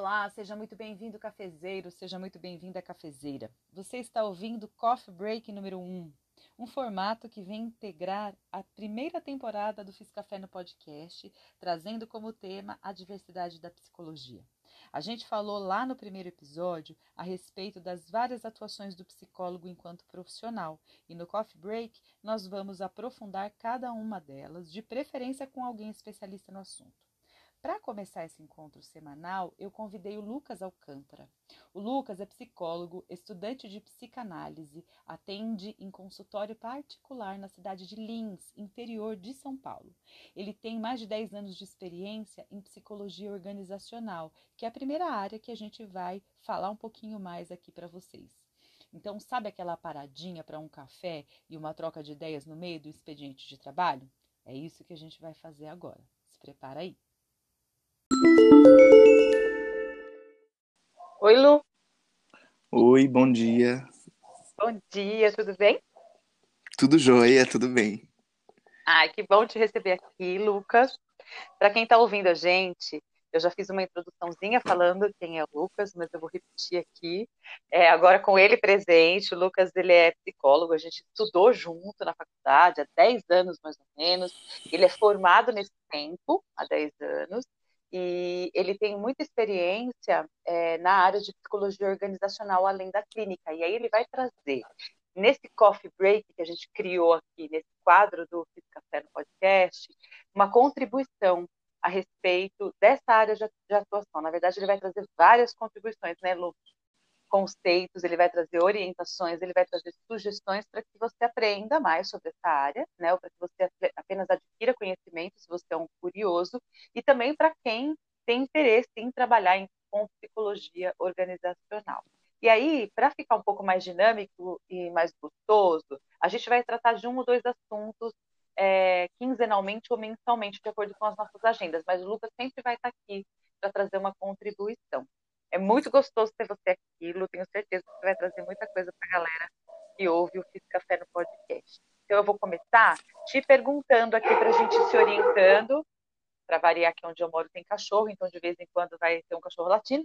Olá, seja muito bem-vindo, cafezeiro, seja muito bem-vinda, cafezeira. Você está ouvindo Coffee Break número 1, um formato que vem integrar a primeira temporada do Fiz Café no podcast, trazendo como tema a diversidade da psicologia. A gente falou lá no primeiro episódio a respeito das várias atuações do psicólogo enquanto profissional, e no Coffee Break nós vamos aprofundar cada uma delas, de preferência com alguém especialista no assunto. Para começar esse encontro semanal, eu convidei o Lucas Alcântara. O Lucas é psicólogo, estudante de psicanálise, atende em consultório particular na cidade de Lins, interior de São Paulo. Ele tem mais de 10 anos de experiência em psicologia organizacional, que é a primeira área que a gente vai falar um pouquinho mais aqui para vocês. Então, sabe aquela paradinha para um café e uma troca de ideias no meio do expediente de trabalho? É isso que a gente vai fazer agora. Se prepara aí. Oi, Lu. Oi, bom dia. Bom dia, tudo bem? Tudo jóia, tudo bem. Ai, que bom te receber aqui, Lucas. Para quem está ouvindo a gente, eu já fiz uma introduçãozinha falando quem é o Lucas, mas eu vou repetir aqui. É, agora com ele presente, o Lucas ele é psicólogo, a gente estudou junto na faculdade há 10 anos mais ou menos. Ele é formado nesse tempo, há 10 anos, e ele tem muita experiência é, na área de psicologia organizacional além da clínica. E aí ele vai trazer nesse coffee break que a gente criou aqui nesse quadro do Fiz Café no podcast uma contribuição a respeito dessa área de, atuação. Na verdade, ele vai trazer várias contribuições, né, Lu? Conceitos, ele vai trazer orientações, ele vai trazer sugestões para que você aprenda mais sobre essa área, né, ou para que você apenas adquira conhecimento, se você é um curioso, e também para quem tem interesse em trabalhar em, com psicologia organizacional. E aí, para ficar um pouco mais dinâmico e mais gostoso, a gente vai tratar de um ou dois assuntos é, quinzenalmente ou mensalmente, de acordo com as nossas agendas, mas o Lucas sempre vai estar aqui para trazer uma contribuição. É muito gostoso ter você aqui, Lu. Tenho certeza que você vai trazer muita coisa para a galera que ouve o Fiz Café no podcast. Então, eu vou começar te perguntando aqui para a gente se orientando. Para variar, aqui onde eu moro tem cachorro, então de vez em quando vai ter um cachorro latino.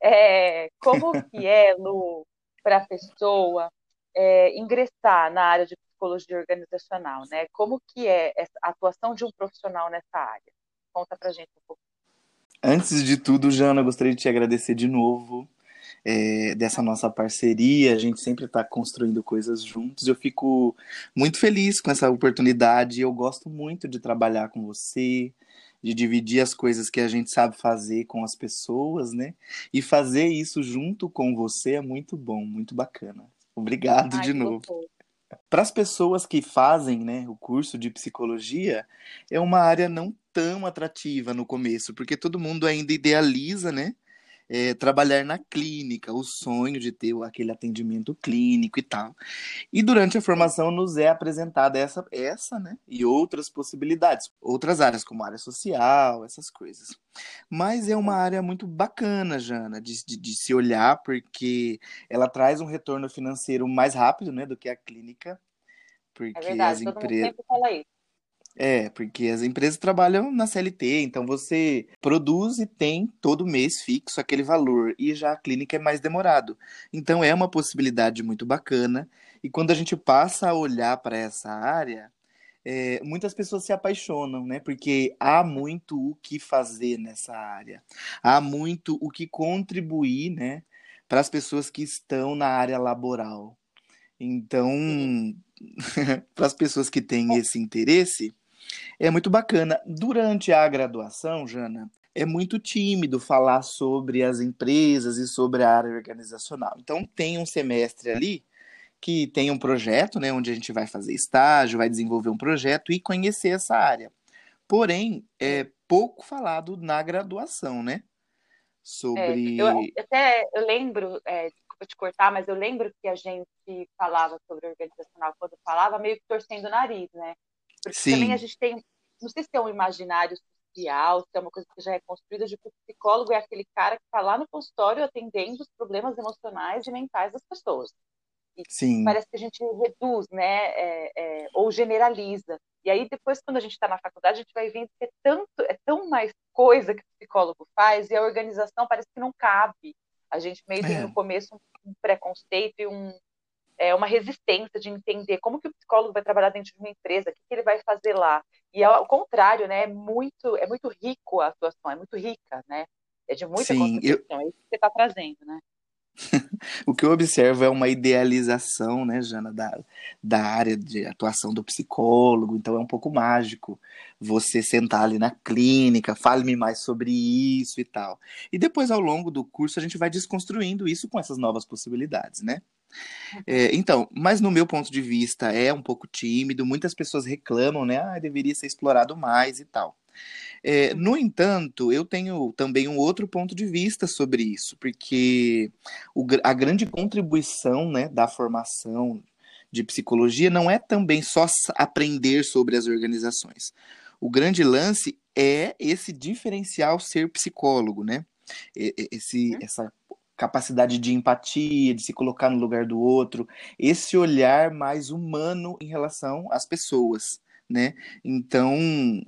É, como que é, Lu, para a pessoa é, ingressar na área de psicologia organizacional, né? Como que é a atuação de um profissional nessa área? Conta para gente um pouco. Antes de tudo, Jana, gostaria de te agradecer de novo é, dessa nossa parceria. A gente sempre está construindo coisas juntos. Eu fico muito feliz com essa oportunidade. Eu gosto muito de trabalhar com você, de dividir as coisas que a gente sabe fazer com as pessoas, né? E fazer isso junto com você é muito bom, muito bacana. Obrigado Ai, de novo. Para as pessoas que fazem né, o curso de psicologia, é uma área não tão atrativa no começo, porque todo mundo ainda idealiza, né? É, trabalhar na clínica, o sonho de ter aquele atendimento clínico e tal. E durante a formação nos é apresentada essa, essa, né? E outras possibilidades, outras áreas, como área social, essas coisas. Mas é uma área muito bacana, Jana, de, de, de se olhar, porque ela traz um retorno financeiro mais rápido, né, do que a clínica. Porque é verdade, as empresas. É, porque as empresas trabalham na CLT, então você produz e tem todo mês fixo aquele valor, e já a clínica é mais demorado. Então é uma possibilidade muito bacana, e quando a gente passa a olhar para essa área, é, muitas pessoas se apaixonam, né? Porque há muito o que fazer nessa área, há muito o que contribuir, né? Para as pessoas que estão na área laboral. Então, para as pessoas que têm esse interesse, é muito bacana. Durante a graduação, Jana, é muito tímido falar sobre as empresas e sobre a área organizacional. Então, tem um semestre ali que tem um projeto, né, onde a gente vai fazer estágio, vai desenvolver um projeto e conhecer essa área. Porém, é pouco falado na graduação, né? Sobre. É, eu, até eu lembro, é, desculpa te cortar, mas eu lembro que a gente falava sobre organizacional quando falava, meio que torcendo o nariz, né? Porque Sim. também a gente tem, não sei se é um imaginário social, se é uma coisa que já é construída de que o psicólogo é aquele cara que está lá no consultório atendendo os problemas emocionais e mentais das pessoas. Sim. parece que a gente reduz, né, é, é, ou generaliza. E aí depois, quando a gente está na faculdade, a gente vai vendo que é tanto, é tão mais coisa que o psicólogo faz e a organização parece que não cabe. A gente meio tem é. no começo um preconceito e um, é, uma resistência de entender como que o psicólogo vai trabalhar dentro de uma empresa, o que, que ele vai fazer lá. E ao contrário, né, é muito, é muito rico a atuação, é muito rica, né? É de muita Sim, eu... é isso que você está trazendo, né? o que eu observo é uma idealização, né, Jana, da, da área de atuação do psicólogo, então é um pouco mágico você sentar ali na clínica, fale-me mais sobre isso e tal. E depois, ao longo do curso, a gente vai desconstruindo isso com essas novas possibilidades, né? É, então, mas no meu ponto de vista é um pouco tímido, muitas pessoas reclamam, né? Ah, deveria ser explorado mais e tal. É, no entanto, eu tenho também um outro ponto de vista sobre isso, porque o, a grande contribuição né, da formação de psicologia não é também só aprender sobre as organizações. O grande lance é esse diferencial ser psicólogo, né? Esse, uhum. essa capacidade de empatia, de se colocar no lugar do outro, esse olhar mais humano em relação às pessoas né? Então,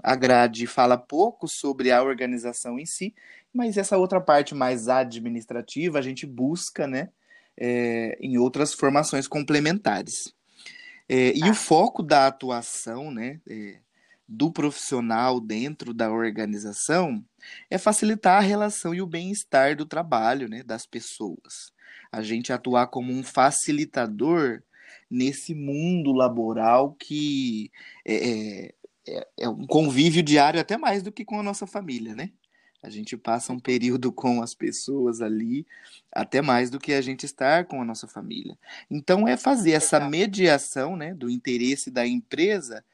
a grade fala pouco sobre a organização em si, mas essa outra parte mais administrativa a gente busca, né? É, em outras formações complementares. É, e o ah. foco da atuação, né? É, do profissional dentro da organização é facilitar a relação e o bem-estar do trabalho, né, das pessoas. A gente atuar como um facilitador nesse mundo laboral que é, é, é, é um convívio diário até mais do que com a nossa família, né? A gente passa um período com as pessoas ali, até mais do que a gente estar com a nossa família. Então, é fazer essa mediação né, do interesse da empresa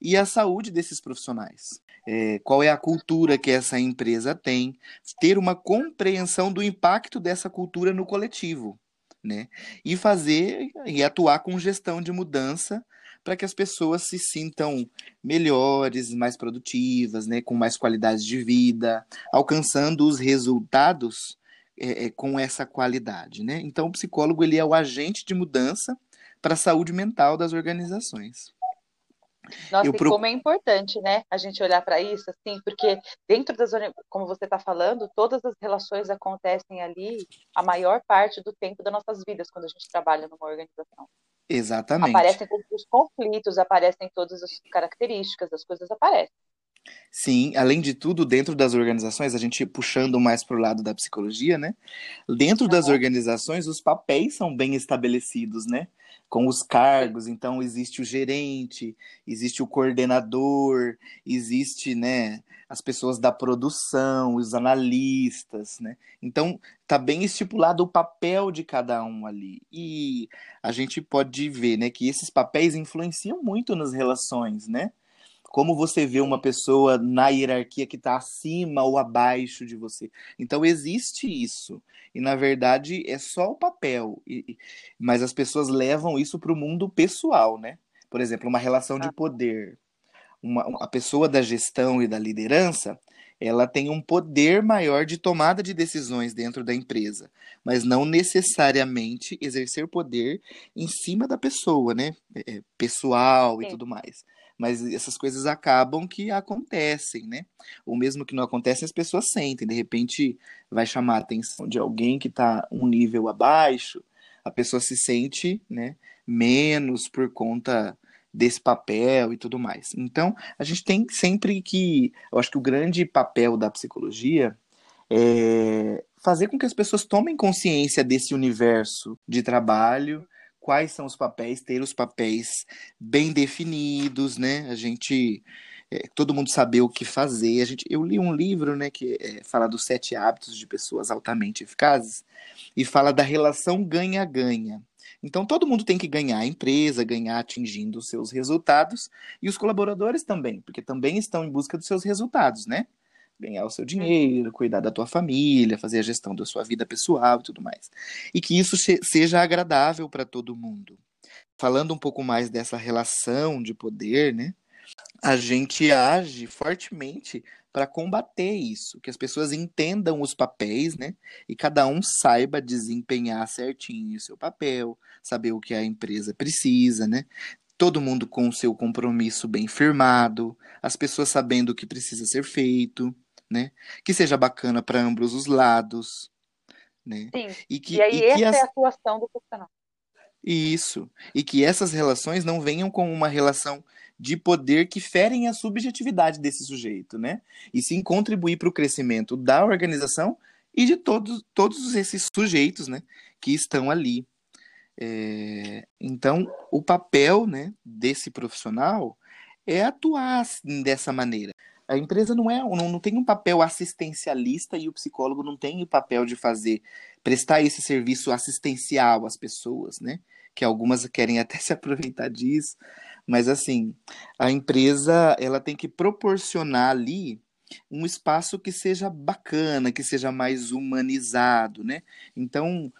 e a saúde desses profissionais. É, qual é a cultura que essa empresa tem, ter uma compreensão do impacto dessa cultura no coletivo né? E fazer e atuar com gestão de mudança para que as pessoas se sintam melhores, mais produtivas, né, com mais qualidade de vida, alcançando os resultados é, é, com essa qualidade, né? Então, o psicólogo ele é o agente de mudança para a saúde mental das organizações. Nossa, eu e pro... como é importante, né, a gente olhar para isso, assim, porque dentro das, como você está falando, todas as relações acontecem ali a maior parte do tempo das nossas vidas quando a gente trabalha numa organização. Exatamente. Aparecem todos os conflitos, aparecem todas as características, as coisas aparecem. Sim, além de tudo, dentro das organizações, a gente puxando mais para o lado da psicologia, né? Dentro das organizações, os papéis são bem estabelecidos, né? Com os cargos, então existe o gerente, existe o coordenador, existe, né, as pessoas da produção, os analistas, né? Então tá bem estipulado o papel de cada um ali. E a gente pode ver, né, que esses papéis influenciam muito nas relações, né? Como você vê uma pessoa na hierarquia que está acima ou abaixo de você. Então existe isso. E na verdade é só o papel. E, mas as pessoas levam isso para o mundo pessoal, né? Por exemplo, uma relação de poder. Uma, a pessoa da gestão e da liderança, ela tem um poder maior de tomada de decisões dentro da empresa, mas não necessariamente exercer poder em cima da pessoa, né? É, é pessoal Sim. e tudo mais mas essas coisas acabam que acontecem, né? Ou mesmo que não acontecem, as pessoas sentem. De repente, vai chamar a atenção de alguém que está um nível abaixo, a pessoa se sente, né, menos por conta desse papel e tudo mais. Então, a gente tem sempre que, eu acho que o grande papel da psicologia é fazer com que as pessoas tomem consciência desse universo de trabalho quais são os papéis, ter os papéis bem definidos, né? A gente é, todo mundo saber o que fazer. A gente, eu li um livro, né, que é, fala dos sete hábitos de pessoas altamente eficazes e fala da relação ganha-ganha. Então todo mundo tem que ganhar, a empresa ganhar atingindo os seus resultados e os colaboradores também, porque também estão em busca dos seus resultados, né? Ganhar o seu dinheiro, cuidar da tua família, fazer a gestão da sua vida pessoal e tudo mais. E que isso seja agradável para todo mundo. Falando um pouco mais dessa relação de poder, né? A gente age fortemente para combater isso, que as pessoas entendam os papéis, né? E cada um saiba desempenhar certinho o seu papel, saber o que a empresa precisa, né? Todo mundo com o seu compromisso bem firmado, as pessoas sabendo o que precisa ser feito, né? Que seja bacana para ambos os lados, né? Sim. E, que, e aí e essa as... é a atuação do profissional. Isso. E que essas relações não venham com uma relação de poder que ferem a subjetividade desse sujeito, né? E sim contribuir para o crescimento da organização e de todos, todos esses sujeitos, né, que estão ali. É, então, o papel, né, desse profissional é atuar dessa maneira. A empresa não é, não, não tem um papel assistencialista e o psicólogo não tem o papel de fazer prestar esse serviço assistencial às pessoas, né? Que algumas querem até se aproveitar disso, mas assim, a empresa ela tem que proporcionar ali um espaço que seja bacana, que seja mais humanizado, né? Então,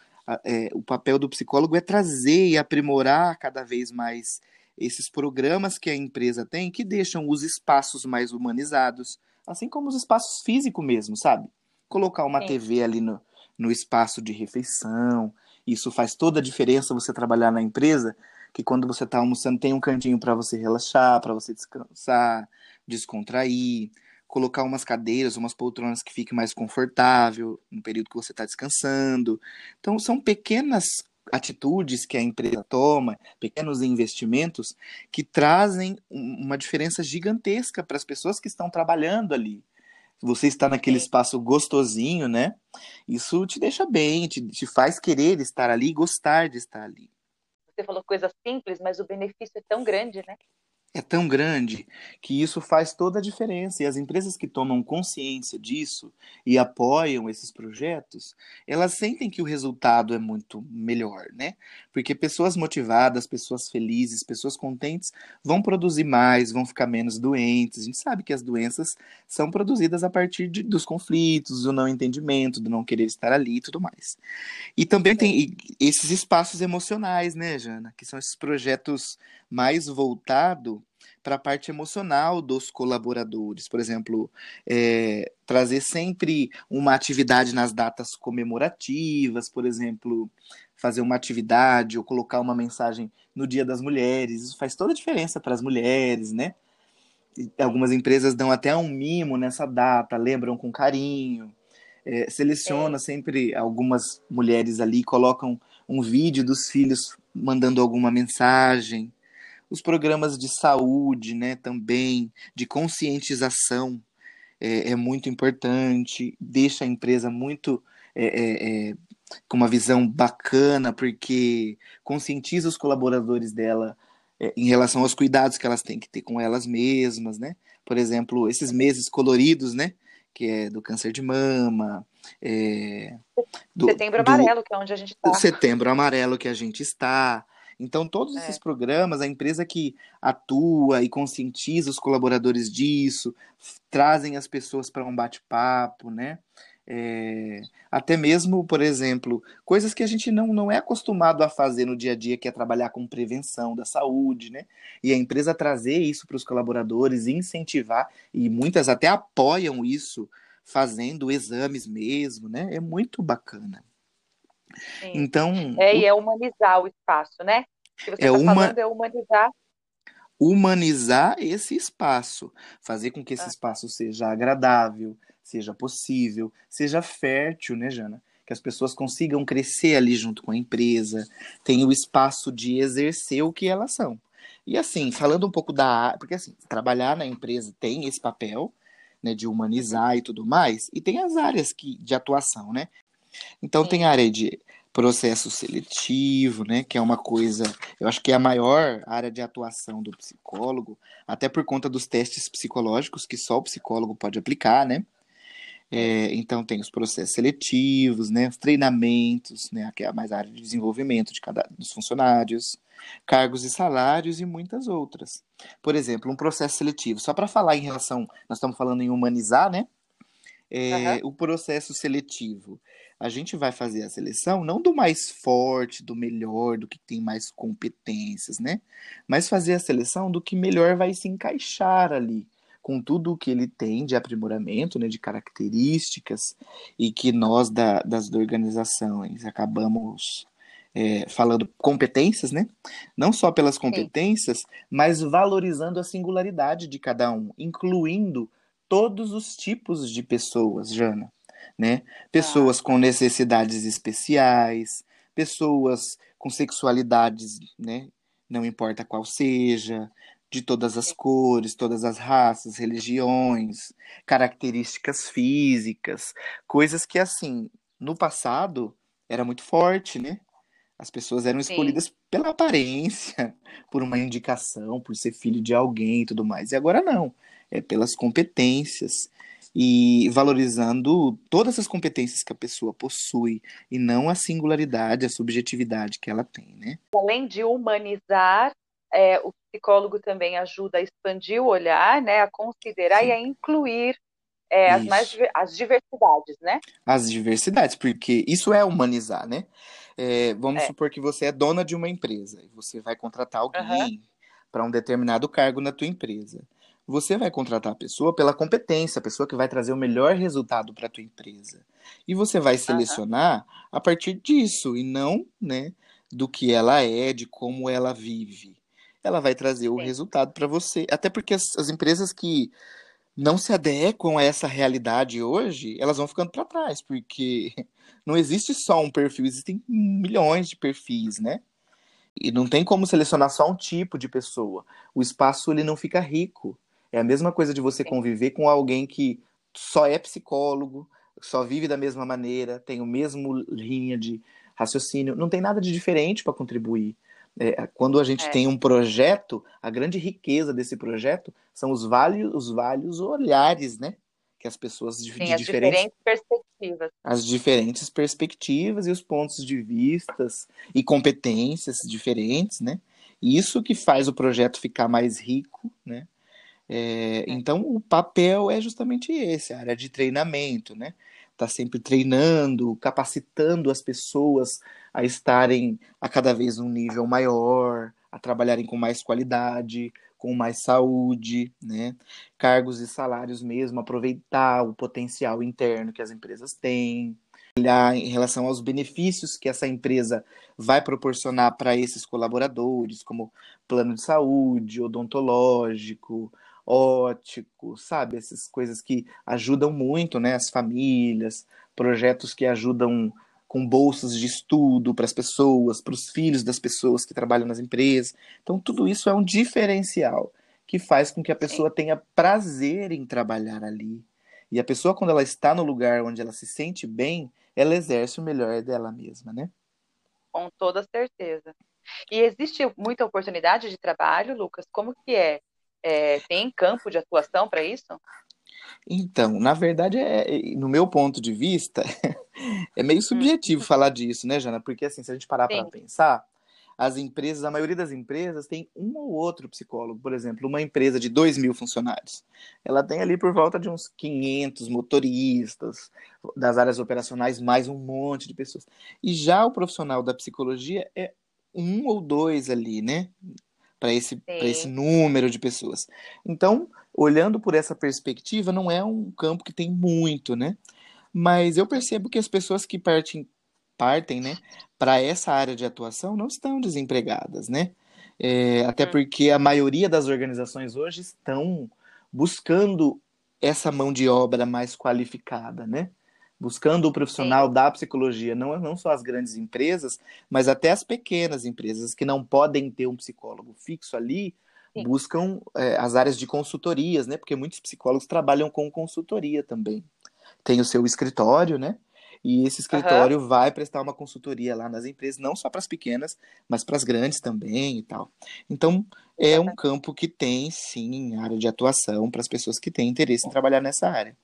é, o papel do psicólogo é trazer e aprimorar cada vez mais esses programas que a empresa tem que deixam os espaços mais humanizados, assim como os espaços físicos mesmo, sabe? Colocar uma Sim. TV ali no, no espaço de refeição, isso faz toda a diferença você trabalhar na empresa que quando você está almoçando tem um cantinho para você relaxar, para você descansar, descontrair, colocar umas cadeiras, umas poltronas que fique mais confortável no período que você está descansando. Então são pequenas atitudes que a empresa toma, pequenos investimentos que trazem uma diferença gigantesca para as pessoas que estão trabalhando ali. Você está naquele espaço gostosinho, né? Isso te deixa bem, te, te faz querer estar ali gostar de estar ali você falou coisas simples, mas o benefício é tão grande, né? É tão grande que isso faz toda a diferença. E as empresas que tomam consciência disso e apoiam esses projetos, elas sentem que o resultado é muito melhor, né? Porque pessoas motivadas, pessoas felizes, pessoas contentes vão produzir mais, vão ficar menos doentes. A gente sabe que as doenças são produzidas a partir de, dos conflitos, do não entendimento, do não querer estar ali e tudo mais. E também tem esses espaços emocionais, né, Jana? Que são esses projetos mais voltado para a parte emocional dos colaboradores. Por exemplo, é, trazer sempre uma atividade nas datas comemorativas, por exemplo, fazer uma atividade ou colocar uma mensagem no Dia das Mulheres. Isso faz toda a diferença para as mulheres, né? Algumas empresas dão até um mimo nessa data, lembram com carinho. É, seleciona é. sempre algumas mulheres ali, colocam um vídeo dos filhos mandando alguma mensagem os programas de saúde, né, também, de conscientização, é, é muito importante, deixa a empresa muito é, é, é, com uma visão bacana, porque conscientiza os colaboradores dela é, em relação aos cuidados que elas têm que ter com elas mesmas, né? Por exemplo, esses meses coloridos, né? Que é do câncer de mama, é, do, setembro amarelo, do, que é onde a gente está. Setembro amarelo que a gente está. Então, todos é. esses programas, a empresa que atua e conscientiza os colaboradores disso, trazem as pessoas para um bate-papo, né? É, até mesmo, por exemplo, coisas que a gente não, não é acostumado a fazer no dia a dia, que é trabalhar com prevenção da saúde, né? E a empresa trazer isso para os colaboradores, incentivar, e muitas até apoiam isso, fazendo exames mesmo, né? É muito bacana. Sim. Então. É, e é humanizar o espaço, né? O que você é, tá uma... falando é humanizar. Humanizar esse espaço, fazer com que esse ah. espaço seja agradável, seja possível, seja fértil, né, Jana? Que as pessoas consigam crescer ali junto com a empresa, tenham o espaço de exercer o que elas são. E assim, falando um pouco da. Porque assim, trabalhar na empresa tem esse papel, né, de humanizar e tudo mais, e tem as áreas que, de atuação, né? Então tem a área de processo seletivo, né, que é uma coisa, eu acho que é a maior área de atuação do psicólogo, até por conta dos testes psicológicos que só o psicólogo pode aplicar, né? É, então tem os processos seletivos, né, os treinamentos, né, que é a mais área de desenvolvimento de cada dos funcionários, cargos e salários e muitas outras. Por exemplo, um processo seletivo, só para falar em relação, nós estamos falando em humanizar, né? É, uhum. O processo seletivo a gente vai fazer a seleção não do mais forte, do melhor, do que tem mais competências, né? Mas fazer a seleção do que melhor vai se encaixar ali com tudo o que ele tem de aprimoramento, né, de características, e que nós da, das organizações acabamos é, falando competências, né? Não só pelas competências, Sim. mas valorizando a singularidade de cada um, incluindo todos os tipos de pessoas, Jana, né? Pessoas ah. com necessidades especiais, pessoas com sexualidades, né? Não importa qual seja, de todas as cores, todas as raças, religiões, características físicas, coisas que assim, no passado era muito forte, né? As pessoas eram escolhidas Sim. pela aparência, por uma indicação, por ser filho de alguém e tudo mais. E agora não, é pelas competências e valorizando todas as competências que a pessoa possui e não a singularidade, a subjetividade que ela tem, né? Além de humanizar, é, o psicólogo também ajuda a expandir o olhar, né, a considerar Sim. e a incluir é, as, mais, as diversidades, né? As diversidades, porque isso é humanizar, né? É, vamos é. supor que você é dona de uma empresa e você vai contratar alguém uhum. para um determinado cargo na tua empresa. Você vai contratar a pessoa pela competência, a pessoa que vai trazer o melhor resultado para a tua empresa. E você vai selecionar uhum. a partir disso e não, né, do que ela é, de como ela vive. Ela vai trazer Sim. o resultado para você. Até porque as, as empresas que não se adequam a essa realidade hoje, elas vão ficando para trás, porque não existe só um perfil, existem milhões de perfis, né? E não tem como selecionar só um tipo de pessoa. O espaço ele não fica rico. É a mesma coisa de você conviver com alguém que só é psicólogo, só vive da mesma maneira, tem o mesmo linha de raciocínio, não tem nada de diferente para contribuir. É, quando a gente é. tem um projeto, a grande riqueza desse projeto são os vários, os vários olhares, né? Que as pessoas de, Sim, de as diferentes, diferentes, perspectivas. As diferentes perspectivas e os pontos de vistas e competências diferentes, né? Isso que faz o projeto ficar mais rico, né? É, é. então, o papel é justamente esse, a área de treinamento, né? Tá sempre treinando, capacitando as pessoas a estarem a cada vez um nível maior, a trabalharem com mais qualidade, com mais saúde, né? Cargos e salários mesmo, aproveitar o potencial interno que as empresas têm, olhar em relação aos benefícios que essa empresa vai proporcionar para esses colaboradores, como plano de saúde, odontológico, ótico, sabe? Essas coisas que ajudam muito, né? As famílias, projetos que ajudam com bolsas de estudo para as pessoas, para os filhos das pessoas que trabalham nas empresas. Então, tudo isso é um diferencial que faz com que a pessoa tenha prazer em trabalhar ali. E a pessoa, quando ela está no lugar onde ela se sente bem, ela exerce o melhor dela mesma, né? Com toda certeza. E existe muita oportunidade de trabalho, Lucas? Como que é? É tem campo de atuação para isso? Então, na verdade, é, no meu ponto de vista, é meio hum. subjetivo falar disso, né, Jana? Porque, assim, se a gente parar para pensar, as empresas, a maioria das empresas tem um ou outro psicólogo. Por exemplo, uma empresa de 2 mil funcionários, ela tem ali por volta de uns 500 motoristas das áreas operacionais, mais um monte de pessoas. E já o profissional da psicologia é um ou dois ali, né? Para esse, esse número de pessoas. Então, olhando por essa perspectiva, não é um campo que tem muito, né? Mas eu percebo que as pessoas que partem, partem né, para essa área de atuação não estão desempregadas, né? É, até hum. porque a maioria das organizações hoje estão buscando essa mão de obra mais qualificada, né? Buscando o profissional Sim. da psicologia, não, não só as grandes empresas, mas até as pequenas empresas que não podem ter um psicólogo fixo ali, Sim. buscam é, as áreas de consultorias, né? Porque muitos psicólogos trabalham com consultoria também. Tem o seu escritório, né? E esse escritório uhum. vai prestar uma consultoria lá nas empresas, não só para as pequenas, mas para as grandes também e tal. Então, é um campo que tem, sim, área de atuação para as pessoas que têm interesse em trabalhar nessa área.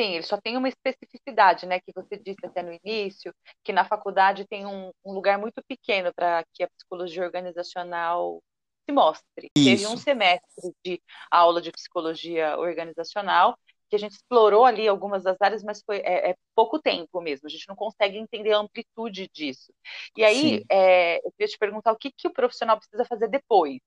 Sim, ele só tem uma especificidade, né, que você disse até no início, que na faculdade tem um, um lugar muito pequeno para que a psicologia organizacional se mostre. Isso. Teve um semestre de aula de psicologia organizacional que a gente explorou ali algumas das áreas, mas foi é, é pouco tempo mesmo. A gente não consegue entender a amplitude disso. E aí, é, eu queria te perguntar o que, que o profissional precisa fazer depois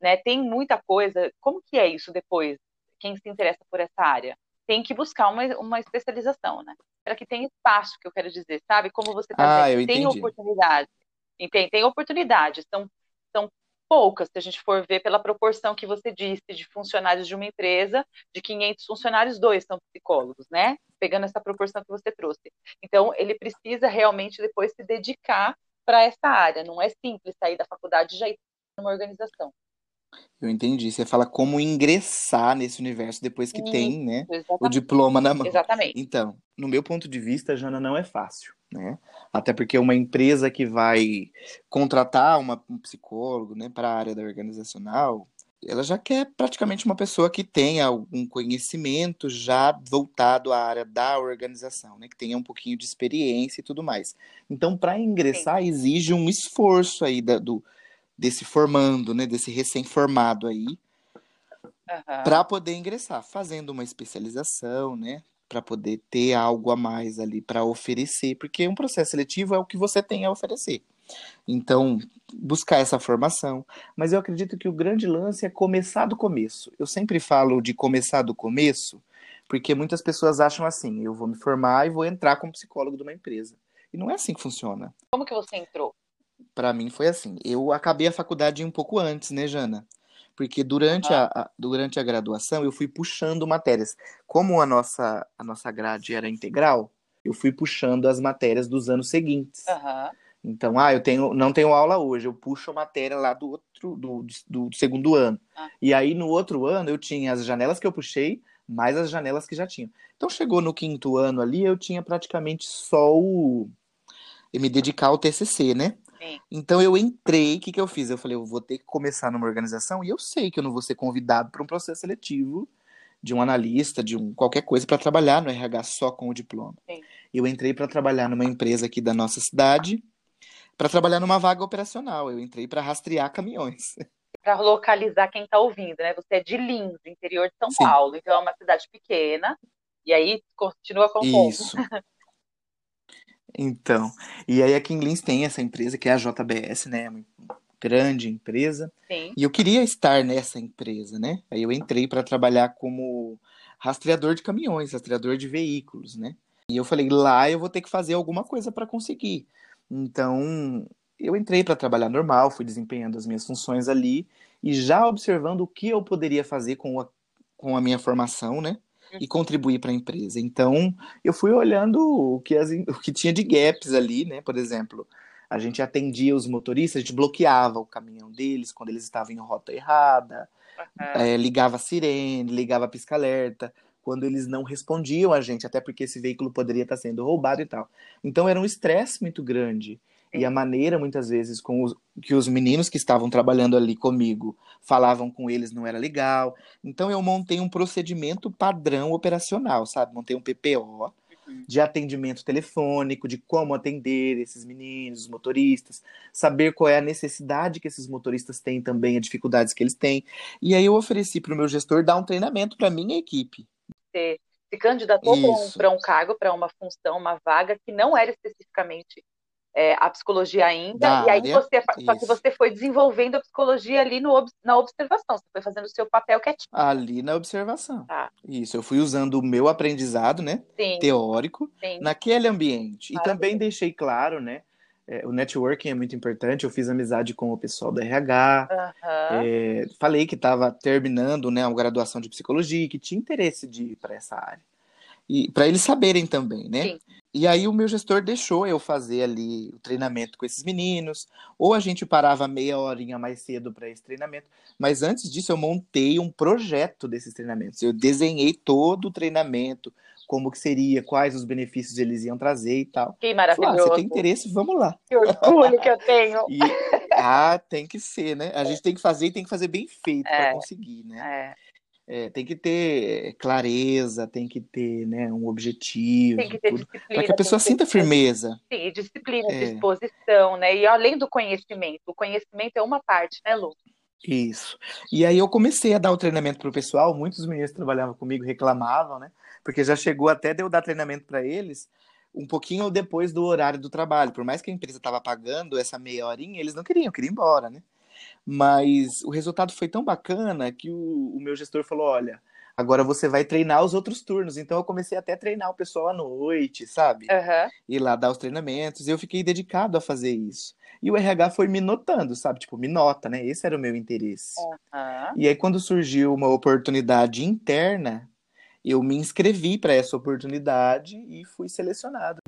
né? Tem muita coisa. Como que é isso depois? Quem se interessa por essa área tem que buscar uma, uma especialização, né? Para que tenha espaço, que eu quero dizer, sabe? Como você está Ah, dizendo, tem entendi. oportunidade. Tem, tem oportunidades, são, são poucas, se a gente for ver pela proporção que você disse de funcionários de uma empresa, de 500 funcionários, dois são psicólogos, né? Pegando essa proporção que você trouxe. Então, ele precisa realmente depois se dedicar para essa área. Não é simples sair da faculdade e já ir numa organização. Eu entendi. Você fala como ingressar nesse universo depois que Isso, tem, né, o diploma na mão. Exatamente. Então, no meu ponto de vista, Jana, não é fácil, né? Até porque uma empresa que vai contratar uma, um psicólogo, né, para a área da organizacional, ela já quer praticamente uma pessoa que tenha algum conhecimento já voltado à área da organização, né, que tenha um pouquinho de experiência e tudo mais. Então, para ingressar, exige um esforço aí da- do, desse formando, né, desse recém-formado aí, Aham. para poder ingressar, fazendo uma especialização, né? Para poder ter algo a mais ali para oferecer, porque um processo seletivo é o que você tem a oferecer. Então, buscar essa formação. Mas eu acredito que o grande lance é começar do começo. Eu sempre falo de começar do começo, porque muitas pessoas acham assim: eu vou me formar e vou entrar como psicólogo de uma empresa. E não é assim que funciona. Como que você entrou? Para mim foi assim. Eu acabei a faculdade um pouco antes, né, Jana? Porque durante a, a- durante a graduação eu fui puxando matérias. Como a nossa, a nossa grade era integral, eu fui puxando as matérias dos anos seguintes. Aham. Então, ah, eu tenho, não tenho aula hoje, eu puxo a matéria lá do outro, do, do segundo ano. Ah. E aí no outro ano eu tinha as janelas que eu puxei, mais as janelas que já tinham. Então chegou no quinto ano ali, eu tinha praticamente só o me dedicar ao TCC, né? Sim. Então eu entrei, o que que eu fiz? Eu falei, eu vou ter que começar numa organização e eu sei que eu não vou ser convidado para um processo seletivo de um analista, de um qualquer coisa para trabalhar no RH só com o diploma. Sim. Eu entrei para trabalhar numa empresa aqui da nossa cidade, para trabalhar numa vaga operacional. Eu entrei para rastrear caminhões. Para localizar quem está ouvindo, né? Você é de Lins, interior de São Sim. Paulo, então é uma cidade pequena. E aí continua compondo. Isso. Então, e aí aqui em Lins tem essa empresa que é a JBS, né? Uma grande empresa. Sim. E eu queria estar nessa empresa, né? Aí eu entrei para trabalhar como rastreador de caminhões, rastreador de veículos, né? E eu falei, lá eu vou ter que fazer alguma coisa para conseguir. Então, eu entrei para trabalhar normal, fui desempenhando as minhas funções ali e já observando o que eu poderia fazer com a, com a minha formação, né? E contribuir para a empresa. Então, eu fui olhando o que, as, o que tinha de gaps ali, né? Por exemplo, a gente atendia os motoristas, a gente bloqueava o caminhão deles quando eles estavam em rota errada, Aham. é, ligava a sirene, ligava a pisca-alerta, quando eles não respondiam a gente, até porque esse veículo poderia estar sendo roubado e tal. Então era um estresse muito grande. E a maneira, muitas vezes, com os, que os meninos que estavam trabalhando ali comigo falavam com eles não era legal. Então eu montei um procedimento padrão operacional, sabe? Montei um PPO Uhum. de atendimento telefônico, de como atender esses meninos, os motoristas, saber qual é a necessidade que esses motoristas têm também, as dificuldades que eles têm. E aí eu ofereci para o meu gestor dar um treinamento para minha equipe. Você se candidatou para um, um cargo, para uma função, uma vaga que não era especificamente é, a psicologia ainda, Da e aí área, você, só que você foi desenvolvendo a psicologia ali no, na observação, você foi fazendo o seu papel quietinho. Ali na observação. Tá. Isso, eu fui usando o meu aprendizado, né, Sim, teórico, sim. naquele ambiente. E Maravilha. também deixei claro, né, é, o networking é muito importante. Eu fiz amizade com o pessoal do RH, Aham. é, falei que estava terminando, né, a graduação de psicologia, e que tinha interesse de ir para essa área. E para eles saberem também, né? Sim. E aí o meu gestor deixou eu fazer ali o treinamento com esses meninos, ou a gente parava meia horinha mais cedo para esse treinamento. Mas antes disso eu montei um projeto desses treinamentos. Eu desenhei todo o treinamento, como que seria, quais os benefícios eles iam trazer e tal. Que Falei, ah, maravilhoso. você tem interesse? Vamos lá. Que orgulho que eu tenho. E, ah, tem que ser, né? A gente tem que fazer e tem que fazer bem feito É. para conseguir, né? É, É, tem que ter clareza, tem que ter, né, um objetivo, tem que ter tudo, disciplina. para que a pessoa ter sinta firmeza. Sim, disciplina, É. disposição, né? E além do conhecimento, o conhecimento é uma parte, né, Lu? Isso. E aí eu comecei a dar o treinamento pro pessoal, muitos meninos que trabalhavam comigo reclamavam, né? Porque já chegou até de eu dar treinamento para eles um pouquinho depois do horário do trabalho. Por mais que a empresa estava pagando essa meia horinha, eles não queriam, queriam ir embora, né? Mas o resultado foi tão bacana que o, o meu gestor falou: olha, agora você vai treinar os outros turnos. Então eu comecei até a treinar o pessoal à noite, sabe? Ir lá dar os treinamentos. E eu fiquei dedicado a fazer isso. E o RH foi me notando, sabe? Tipo, me nota, né? Esse era o meu interesse. Aham. E aí, quando surgiu uma oportunidade interna, eu me inscrevi para essa oportunidade e fui selecionado.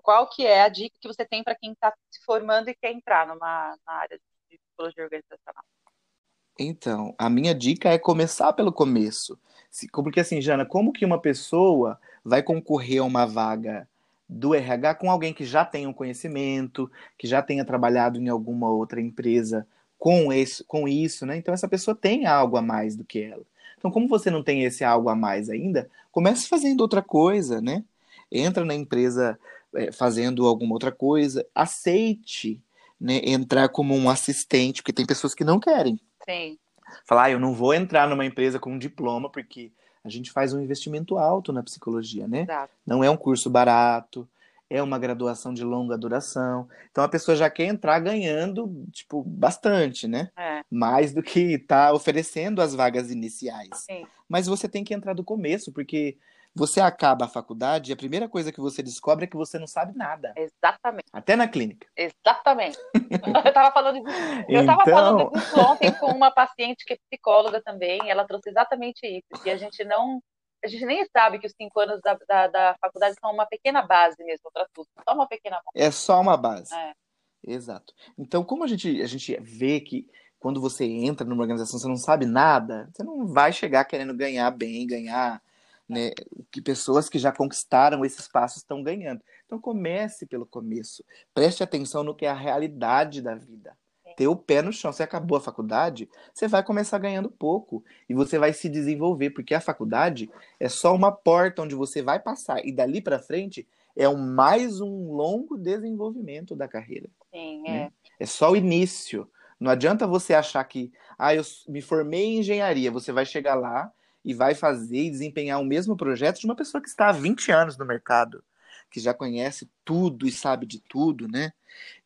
Qual que é a dica que você tem para quem está se formando e quer entrar numa na área de psicologia organizacional? Então, a minha dica é começar pelo começo. Porque assim, Jana, como que uma pessoa vai concorrer a uma vaga do RH com alguém que já tenha um conhecimento, que já tenha trabalhado em alguma outra empresa com esse, com isso, né? Então essa pessoa tem algo a mais do que ela. Então, como você não tem esse algo a mais ainda, comece fazendo outra coisa, né? Entra na empresa eh, fazendo alguma outra coisa, aceite, né, entrar como um assistente, porque tem pessoas que não querem Sim. falar, ah, eu não vou entrar numa empresa com um diploma, porque a gente faz um investimento alto na psicologia, né? Exato. Não é um curso barato, é uma graduação de longa duração. Então a pessoa já quer entrar ganhando, tipo, bastante, né? É. Mais do que está oferecendo as vagas iniciais. Sim. Mas você tem que entrar do começo, porque você acaba a faculdade e a primeira coisa que você descobre é que você não sabe nada, Exatamente. até na clínica. Exatamente. Eu estava falando disso. Eu estava Então- falando disso ontem com uma paciente que é psicóloga também. Ela trouxe exatamente isso, que a gente não, a gente nem sabe que os cinco anos da, da, da faculdade são uma pequena base mesmo para tudo, só uma pequena base. É só uma base. É. Exato. Então, como a gente, a gente vê que quando você entra numa organização, você não sabe nada, você não vai chegar querendo ganhar bem, ganhar, né, o que pessoas que já conquistaram esses passos estão ganhando. Então, comece pelo começo. Preste atenção no que é a realidade da vida. Ter o pé no chão. Você acabou a faculdade, você vai começar ganhando pouco e você vai se desenvolver, porque a faculdade é só uma porta onde você vai passar e dali para frente é um, mais um longo desenvolvimento da carreira. Sim, é. Né? É só o início. Não adianta você achar que, ah, eu me formei em engenharia, você vai chegar lá e vai fazer e desempenhar o mesmo projeto de uma pessoa que está há 20 anos no mercado, que já conhece tudo e sabe de tudo, né?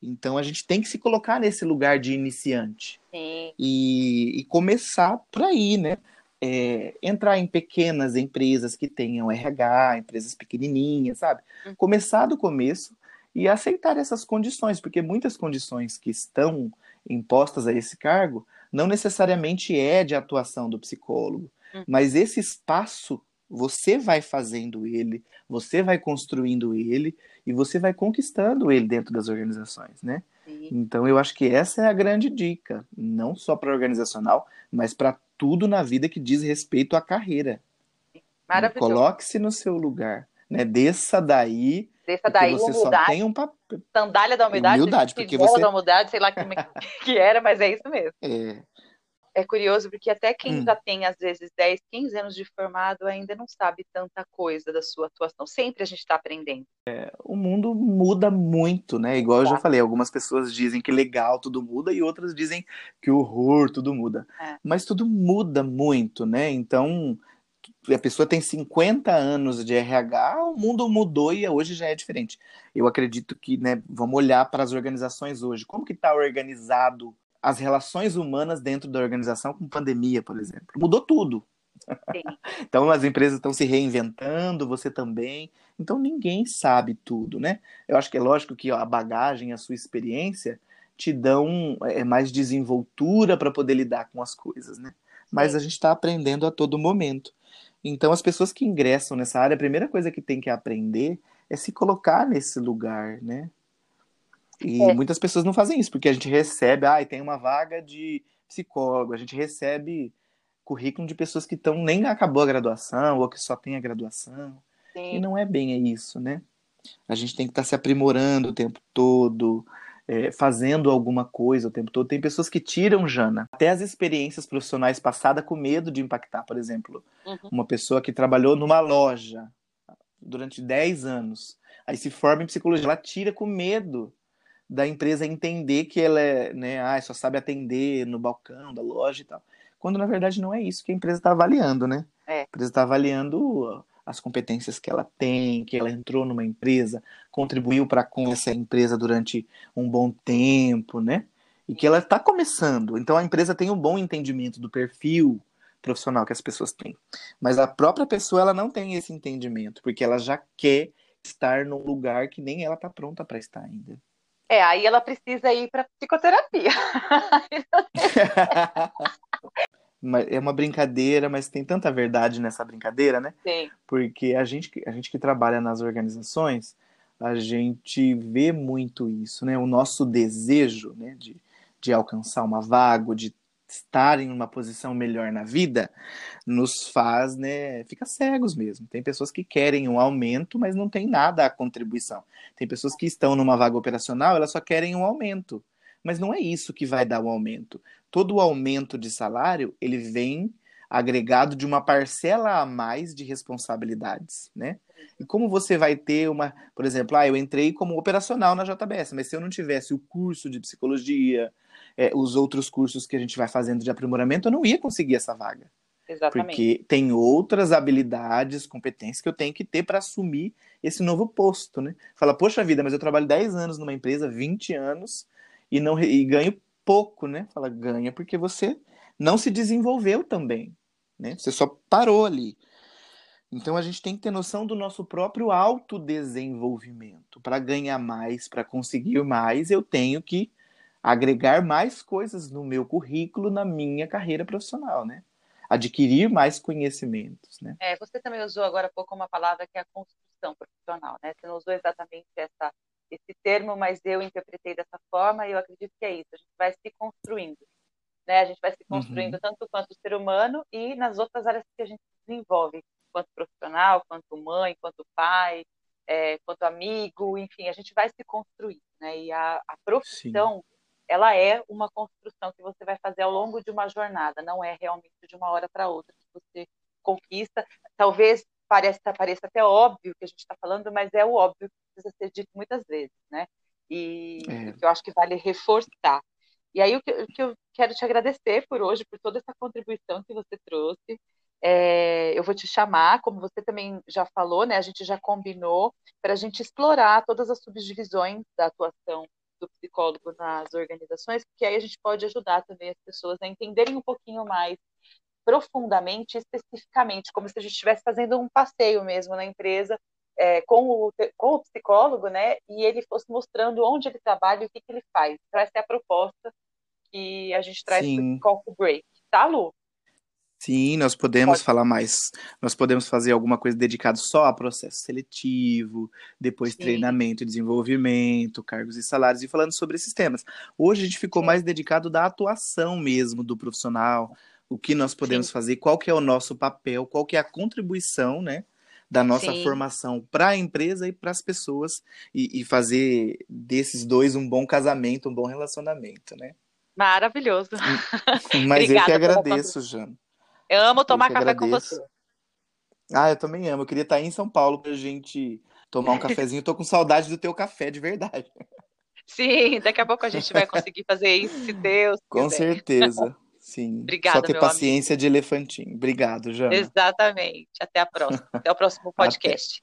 Então a gente tem que se colocar nesse lugar de iniciante Sim. e, e começar por aí, né? É, entrar em pequenas empresas que tenham RH, empresas pequenininhas, sabe? Uhum. Começar do começo e aceitar essas condições, porque muitas condições que estão impostas a esse cargo não necessariamente é de atuação do psicólogo, Uhum. mas esse espaço você vai fazendo ele, você vai construindo ele e você vai conquistando ele dentro das organizações, né? Sim. Então eu acho que essa é a grande dica, não só para organizacional, mas para tudo na vida que diz respeito à carreira. Maravilhoso. Coloque-se no seu lugar, né? Desça daí, Desça daí, você só humildade, tem um papel. sandália da humildade, Humildade, porque você- da humildade, sei lá como é que era, mas é isso mesmo. É, É curioso porque até quem Hum. já tem, às vezes, 10, 15 anos de formado ainda não sabe tanta coisa da sua atuação. Sempre a gente está aprendendo. o mundo muda muito, né? Igual eu já falei, algumas pessoas dizem que legal tudo muda e outras dizem que horror tudo muda. É. Mas tudo muda muito, né? Então, a pessoa tem 50 anos de RH, o mundo mudou e hoje já é diferente. Eu acredito que, né, vamos olhar para as organizações hoje. Como que está organizado as relações humanas dentro da organização com pandemia, por exemplo? Mudou tudo. Então as empresas estão se reinventando, você também. Então ninguém sabe tudo, né? Eu acho que é lógico que a bagagem, a sua experiência te dão é, mais desenvoltura para poder lidar com as coisas, né? Mas a gente está aprendendo a todo momento. Então as pessoas que ingressam nessa área, a primeira coisa que tem que aprender é se colocar nesse lugar, né? E É. muitas pessoas não fazem isso, porque a gente recebe, ah, tem uma vaga de psicólogo, a gente recebe currículo de pessoas que estão nem acabou a graduação ou que só tem a graduação. E Sim. não é bem isso, né? A gente tem que estar se aprimorando o tempo todo, é, fazendo alguma coisa o tempo todo. Tem pessoas que tiram, Jana, até as experiências profissionais passadas com medo de impactar. Por exemplo, Uhum. uma pessoa que trabalhou numa loja durante 10 anos, aí se forma em psicologia, ela tira com medo da empresa entender que ela é, né, ah, só sabe atender no balcão da loja e tal. Quando na verdade não é isso que a empresa está avaliando, né? É. A empresa está avaliando as competências que ela tem, que ela entrou numa empresa, contribuiu para com essa empresa durante um bom tempo, né? E que ela está começando. Então a empresa tem um bom entendimento do perfil profissional que as pessoas têm. Mas a própria pessoa ela não tem esse entendimento, porque ela já quer estar num lugar que nem ela está pronta para estar ainda. É, aí ela precisa ir para psicoterapia. é uma brincadeira, mas tem tanta verdade nessa brincadeira, né? Sim. Porque a gente, a gente que trabalha nas organizações, a gente vê muito isso, né? O nosso desejo né, de, de alcançar uma vaga, de estar em uma posição melhor na vida, nos faz, né, fica cegos mesmo. Tem pessoas que querem um aumento, mas não tem nada a contribuição. Tem pessoas que estão numa vaga operacional, elas só querem um aumento. Mas não é isso que vai dar o aumento. Todo o aumento de salário, ele vem agregado de uma parcela a mais de responsabilidades, né? E como você vai ter uma, por exemplo, ah, eu entrei como operacional na JBS, mas se eu não tivesse o curso de psicologia, é, os outros cursos que a gente vai fazendo de aprimoramento, eu não ia conseguir essa vaga. Exatamente. Porque tem outras habilidades, competências que eu tenho que ter para assumir esse novo posto, né? Fala, poxa vida, mas eu trabalho 10 anos numa empresa, 20 anos, e não e ganho pouco, né? Fala, ganha porque você não se desenvolveu também, né? Você só parou ali. Então a gente tem que ter noção do nosso próprio autodesenvolvimento. Para ganhar mais, para conseguir mais, eu tenho que agregar mais coisas no meu currículo, na minha carreira profissional, né? Adquirir mais conhecimentos, né? É, você também usou agora há pouco uma palavra que é a construção profissional, né? Você não usou exatamente essa, esse termo, mas eu interpretei dessa forma e eu acredito que é isso. A gente vai se construindo, né? A gente vai se construindo uhum. tanto quanto ser humano e nas outras áreas que a gente desenvolve, quanto profissional, quanto mãe, quanto pai, é, quanto amigo, enfim, a gente vai se construindo, né? E a, a profissão Sim ela é uma construção que você vai fazer ao longo de uma jornada, não é realmente de uma hora para outra que você conquista. Talvez pareça, pareça até óbvio que a gente está falando, mas é o óbvio que precisa ser dito muitas vezes, né? E é. que eu acho que vale reforçar. E aí o que, o que, eu quero te agradecer por hoje, por toda essa contribuição que você trouxe. É, eu vou te chamar, como você também já falou, né? A gente já combinou para a gente explorar todas as subdivisões da atuação do psicólogo nas organizações, porque aí a gente pode ajudar também as pessoas a entenderem um pouquinho mais profundamente, especificamente, como se a gente estivesse fazendo um passeio mesmo na empresa é, com, o, com o psicólogo, né? E ele fosse mostrando onde ele trabalha e o que, que ele faz. Então, essa é a proposta que a gente traz para o Coffee Break, tá, Lu? Sim, nós podemos Pode. falar mais. Nós podemos fazer alguma coisa dedicada só a processo seletivo, depois Sim. treinamento e desenvolvimento, cargos e salários, e falando sobre esses temas. Hoje a gente ficou Sim. mais dedicado da atuação mesmo do profissional, o que nós podemos Sim. fazer, qual que é o nosso papel, qual que é a contribuição, né? Da nossa formação para a empresa e para as pessoas, e, e fazer desses dois um bom casamento, um bom relacionamento, né? Maravilhoso. Mas eu que agradeço, Jana. Eu amo tomar café agradeço. com você. Ah, eu também amo. Eu queria estar aí em São Paulo pra gente tomar um cafezinho. Tô com saudade do teu café, de verdade. Sim, daqui a pouco a gente vai conseguir fazer isso, se Deus Com quiser. certeza. Sim. Obrigada, Só ter paciência amigo. de elefantinho. Obrigado, Jana. Exatamente. Até a próxima. Até o próximo podcast.